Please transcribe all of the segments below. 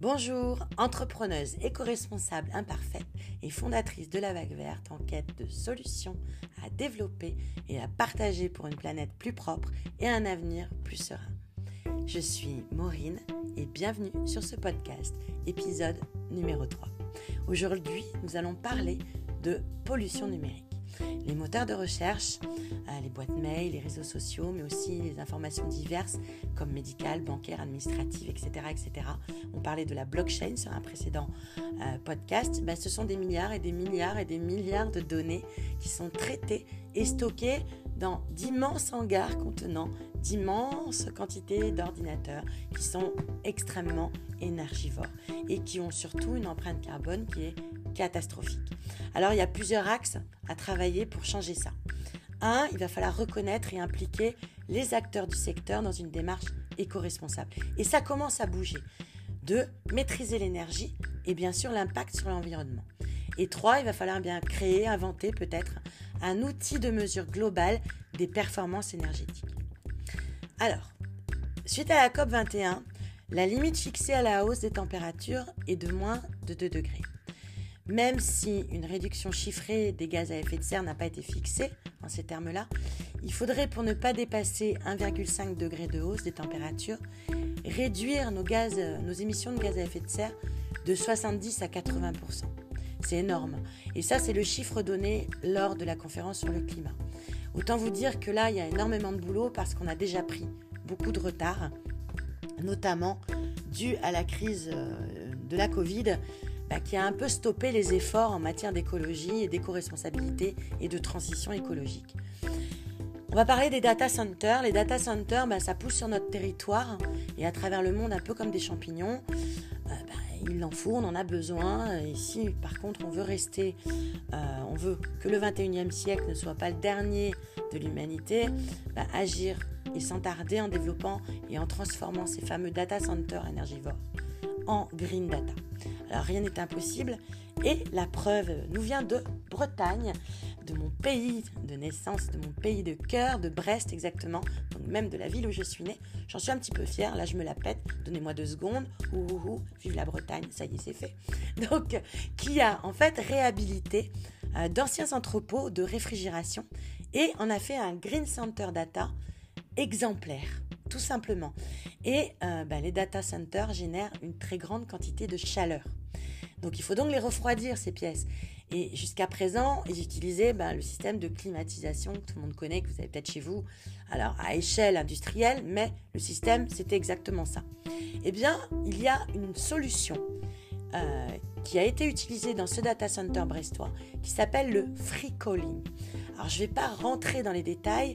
Bonjour, entrepreneuse éco-responsable imparfaite et fondatrice de la vague verte en quête de solutions à développer et à partager pour une planète plus propre et un avenir plus serein. Je suis Maureen et bienvenue sur ce podcast, épisode numéro 3. Aujourd'hui, nous allons parler de pollution numérique les moteurs de recherche, euh, les boîtes mail, les réseaux sociaux, mais aussi les informations diverses comme médicales, bancaires, administratives, etc. etc. On parlait de la blockchain sur un précédent euh, podcast. Ben, ce sont des milliards et des milliards et des milliards de données qui sont traitées et stockées dans d'immenses hangars contenant d'immenses quantités d'ordinateurs qui sont extrêmement énergivores et qui ont surtout une empreinte carbone qui est catastrophique. Alors il y a plusieurs axes à travailler pour changer ça. Un, il va falloir reconnaître et impliquer les acteurs du secteur dans une démarche éco-responsable. Et ça commence à bouger. Deux, maîtriser l'énergie et bien sûr l'impact sur l'environnement. Et trois, il va falloir bien créer, inventer peut-être un outil de mesure globale des performances énergétiques. Alors, suite à la COP 21, la limite fixée à la hausse des températures est de moins de 2 degrés. Même si une réduction chiffrée des gaz à effet de serre n'a pas été fixée en ces termes-là, il faudrait, pour ne pas dépasser 1,5 degré de hausse des températures, réduire nos, gaz, nos émissions de gaz à effet de serre de 70 à 80% C'est énorme. Et ça, c'est le chiffre donné lors de la conférence sur le climat. Autant vous dire que là, il y a énormément de boulot parce qu'on a déjà pris beaucoup de retard, notamment dû à la crise euh, de la Covid bah, qui a un peu stoppé les efforts en matière d'écologie et d'éco-responsabilité et de transition écologique. On va parler des data centers. Les data centers, bah, ça pousse sur notre territoire et à travers le monde un peu comme des champignons. Euh, bah, il en faut, on en a besoin. Et si par contre on veut rester, euh, on veut que le 21e siècle ne soit pas le dernier de l'humanité, agir et sans tarder en développant et en transformant ces fameux data centers énergivores en green data. Alors rien n'est impossible et la preuve nous vient de Bretagne, de mon pays de naissance, de mon pays de cœur, de Brest exactement, donc même de la ville où je suis née. J'en suis un petit peu fière, là je me la pète, donnez-moi deux secondes, ouh, vive la Bretagne, ça y est c'est fait. Donc qui a en fait réhabilité euh, d'anciens entrepôts de réfrigération et en a fait un Green Center Data exemplaire tout simplement. Et euh, ben, les data centers génèrent une très grande quantité de chaleur. Donc il faut donc les refroidir, ces pièces. Et jusqu'à présent, ils utilisaient ben, le système de climatisation que tout le monde connaît, que vous avez peut-être chez vous, alors à échelle industrielle, mais le système, c'était exactement ça. Eh bien, il y a une solution euh, qui a été utilisée dans ce data center brestois, qui s'appelle le free calling. Alors je ne vais pas rentrer dans les détails,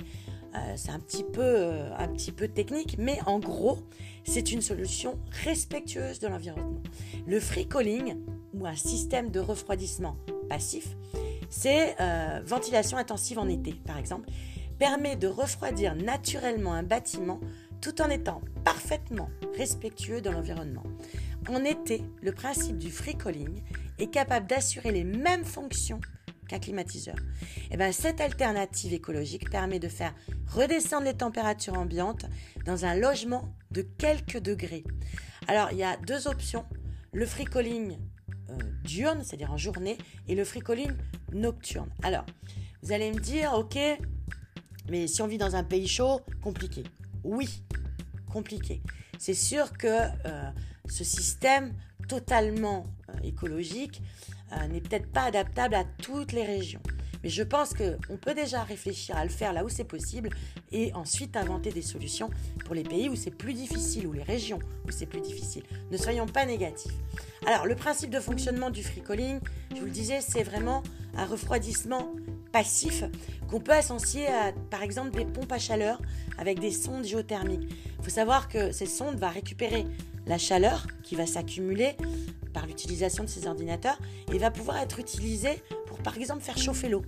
euh, c'est un petit, peu, euh, un petit peu technique, mais en gros, c'est une solution respectueuse de l'environnement. Le free calling, ou un système de refroidissement passif, c'est euh, ventilation intensive en été, par exemple, permet de refroidir naturellement un bâtiment tout en étant parfaitement respectueux de l'environnement. En été, le principe du free calling est capable d'assurer les mêmes fonctions qu'un climatiseur. Et eh bien, cette alternative écologique permet de faire redescendre les températures ambiantes dans un logement de quelques degrés. Alors, il y a deux options. Le free calling euh, diurne, c'est-à-dire en journée, et le free calling nocturne. Alors, vous allez me dire, ok, mais si on vit dans un pays chaud, compliqué. Oui, compliqué. C'est sûr que euh, ce système totalement euh, écologique euh, n'est peut-être pas adaptable à toutes les régions. Mais je pense qu'on peut déjà réfléchir à le faire là où c'est possible et ensuite inventer des solutions pour les pays où c'est plus difficile, ou les régions où c'est plus difficile. Ne soyons pas négatifs. Alors, le principe de fonctionnement du free calling, je vous le disais, c'est vraiment un refroidissement passif qu'on peut associer à, par exemple, des pompes à chaleur avec des sondes géothermiques. Il faut savoir que ces sondes vont récupérer la chaleur qui va s'accumuler par l'utilisation de ces ordinateurs et va pouvoir être utilisé pour par exemple faire chauffer l'eau.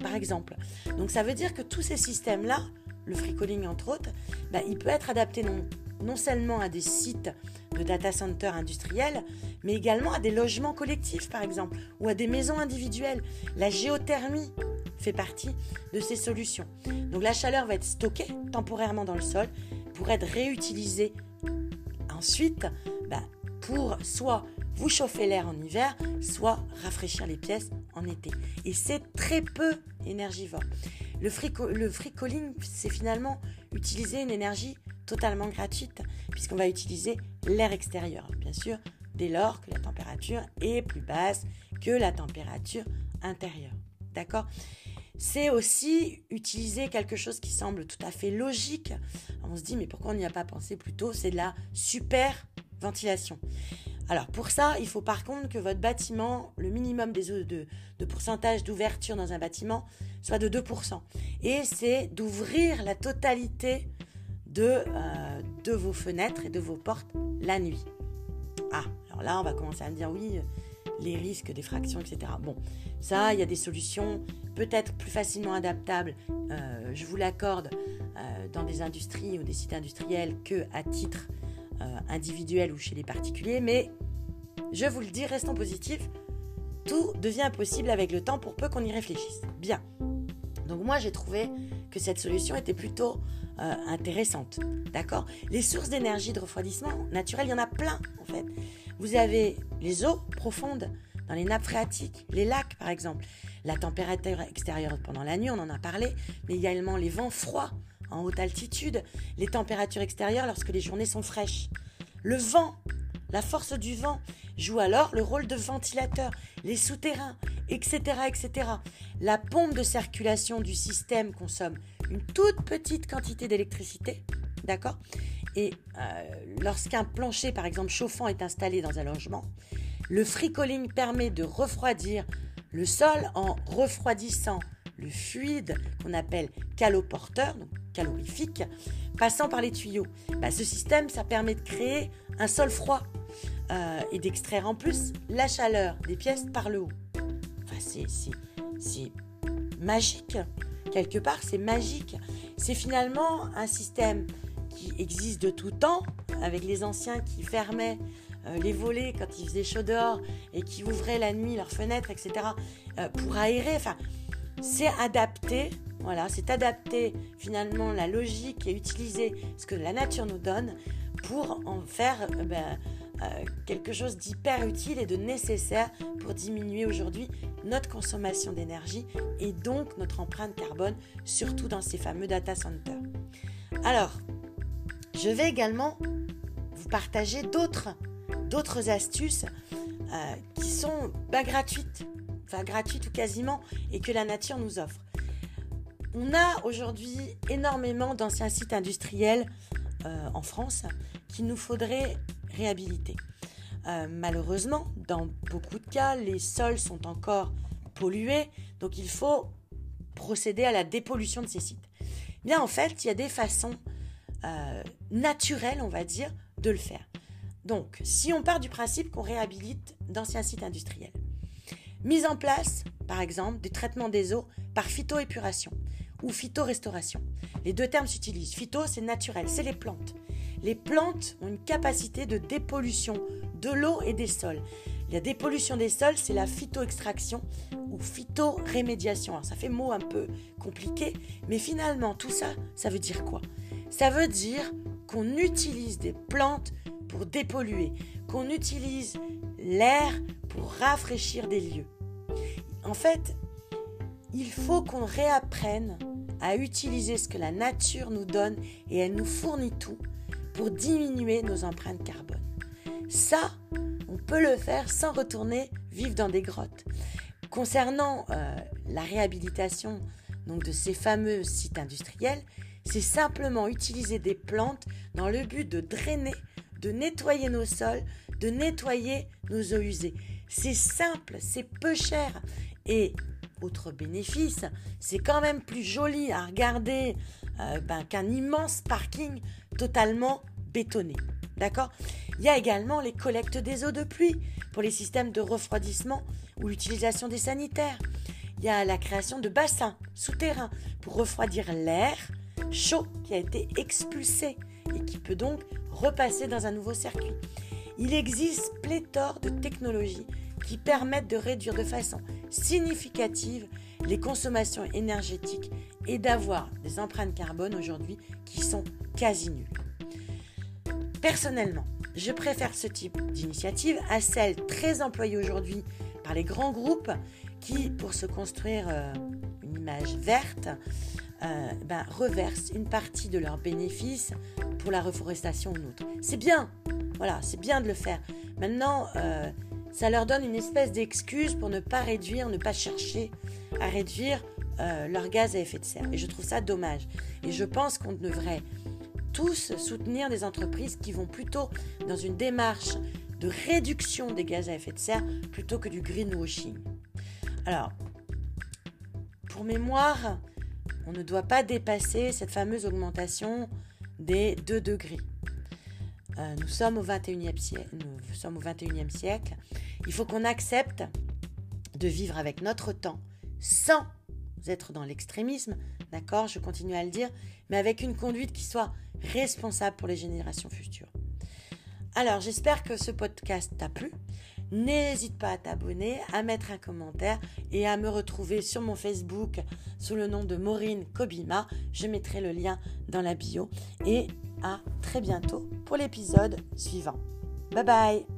Par exemple. Donc ça veut dire que tous ces systèmes-là, le free calling entre autres, bah, il peut être adapté non, non seulement à des sites de data centers industriels, mais également à des logements collectifs par exemple, ou à des maisons individuelles. La géothermie fait partie de ces solutions. Donc la chaleur va être stockée temporairement dans le sol pour être réutilisée ensuite bah, pour soit vous chauffer l'air en hiver, soit rafraîchir les pièces en été. Et c'est très peu énergivore. Le, le free c'est finalement utiliser une énergie totalement gratuite, puisqu'on va utiliser l'air extérieur, bien sûr, dès lors que la température est plus basse que la température intérieure. D'accord? C'est aussi utiliser quelque chose qui semble tout à fait logique. On se dit, mais pourquoi on n'y a pas pensé plus tôt? C'est de la super ventilation. Alors pour ça, il faut par contre que votre bâtiment, le minimum des de, de pourcentage d'ouverture dans un bâtiment soit de 2%. Et c'est d'ouvrir la totalité de, euh, de vos fenêtres et de vos portes la nuit. Ah, alors là, on va commencer à me dire oui, les risques d'effraction, etc. Bon, ça, il y a des solutions peut-être plus facilement adaptables, euh, je vous l'accorde, euh, dans des industries ou des sites industriels que à titre euh, individuel ou chez les particuliers, mais je vous le dis, restons positifs, tout devient possible avec le temps pour peu qu'on y réfléchisse. Bien. Donc moi j'ai trouvé que cette solution était plutôt intéressante. D'accord? Les sources d'énergie de refroidissement naturel, il y en a plein en fait. Vous avez les eaux profondes dans les nappes phréatiques, les lacs par exemple. La température extérieure pendant la nuit, on en a parlé, mais également les vents froids en haute altitude, les températures extérieures lorsque les journées sont fraîches. Le vent, la force du vent joue alors le rôle de ventilateur, les souterrains, etc., etc. La pompe de circulation du système consomme une toute petite quantité d'électricité, d'accord? Et euh, lorsqu'un plancher, par exemple chauffant, est installé dans un logement, le free permet de refroidir le sol en refroidissant le fluide qu'on appelle caloporteur, donc calorifique, passant par les tuyaux. Bah, ce système, ça permet de créer un sol froid euh, et d'extraire en plus la chaleur des pièces par le haut. Enfin, c'est magique. Quelque part, c'est magique. C'est finalement un système qui existe de tout temps, avec les anciens qui fermaient euh, les volets quand il faisait chaud dehors et qui ouvraient la nuit leurs fenêtres, etc., euh, pour aérer. Enfin, c'est adapté, voilà, c'est adapter finalement la logique et utiliser ce que la nature nous donne pour en faire euh, ben, quelque chose d'hyper utile et de nécessaire pour diminuer aujourd'hui notre consommation d'énergie et donc notre empreinte carbone, surtout dans ces fameux data centers. Alors, je vais également vous partager d'autres, astuces euh, qui sont bah, gratuites, enfin gratuites ou quasiment, et que la nature nous offre. On a aujourd'hui énormément d'anciens sites industriels euh, en France qu'il nous faudrait réhabiliter. Euh, malheureusement, dans beaucoup de cas, les sols sont encore pollués, donc il faut procéder à la dépollution de ces sites. Bien, en fait, il y a des façons euh, naturel, on va dire, de le faire. Donc, si on part du principe qu'on réhabilite d'anciens sites industriels, mise en place, par exemple, du traitement des eaux par phytoépuration ou phytorestauration. Les deux termes s'utilisent. Phyto, c'est naturel, c'est les plantes. Les plantes ont une capacité de dépollution de l'eau et des sols. La dépollution des sols, c'est la phytoextraction ou phytorémédiation. Alors, ça fait mot un peu compliqué, mais finalement, tout ça, ça veut dire quoi? Ça veut dire qu'on utilise des plantes pour dépolluer, qu'on utilise l'air pour rafraîchir des lieux. En fait, il faut qu'on réapprenne à utiliser ce que la nature nous donne et elle nous fournit tout pour diminuer nos empreintes carbone. Ça, on peut le faire sans retourner vivre dans des grottes. Concernant euh, la réhabilitation donc, de ces fameux sites industriels, c'est simplement utiliser des plantes dans le but de drainer, de nettoyer nos sols, de nettoyer nos eaux usées. C'est simple, c'est peu cher. Et autre bénéfice, c'est quand même plus joli à regarder euh, ben, qu'un immense parking totalement bétonné. D'accord? Il y a également les collectes des eaux de pluie pour les systèmes de refroidissement ou l'utilisation des sanitaires. Il y a la création de bassins souterrains pour refroidir l'air, chaud qui a été expulsé et qui peut donc repasser dans un nouveau circuit. Il existe pléthore de technologies qui permettent de réduire de façon significative les consommations énergétiques et d'avoir des empreintes carbone aujourd'hui qui sont quasi nulles. Personnellement, je préfère ce type d'initiative à celle très employée aujourd'hui par les grands groupes qui, pour se construire euh, une image verte, euh, ben, reversent une partie de leurs bénéfices pour la reforestation ou autre. C'est bien, voilà, c'est bien de le faire. Maintenant, euh, ça leur donne une espèce d'excuse pour ne pas réduire, ne pas chercher à réduire leur gaz à effet de serre. Et je trouve ça dommage. Et je pense qu'on devrait tous soutenir des entreprises qui vont plutôt dans une démarche de réduction des gaz à effet de serre plutôt que du greenwashing. Alors, pour mémoire, on ne doit pas dépasser cette fameuse augmentation des 2 degrés. Euh, nous, sommes au 21e siècle, nous sommes au 21e siècle. Il faut qu'on accepte de vivre avec notre temps sans être dans l'extrémisme, d'accord? Je continue à le dire, mais avec une conduite qui soit responsable pour les générations futures. Alors, j'espère que ce podcast t'a plu. N'hésite pas à t'abonner, à mettre un commentaire et à me retrouver sur mon Facebook sous le nom de Maureen Kobima. Je mettrai le lien dans la bio. Et à très bientôt pour l'épisode suivant. Bye bye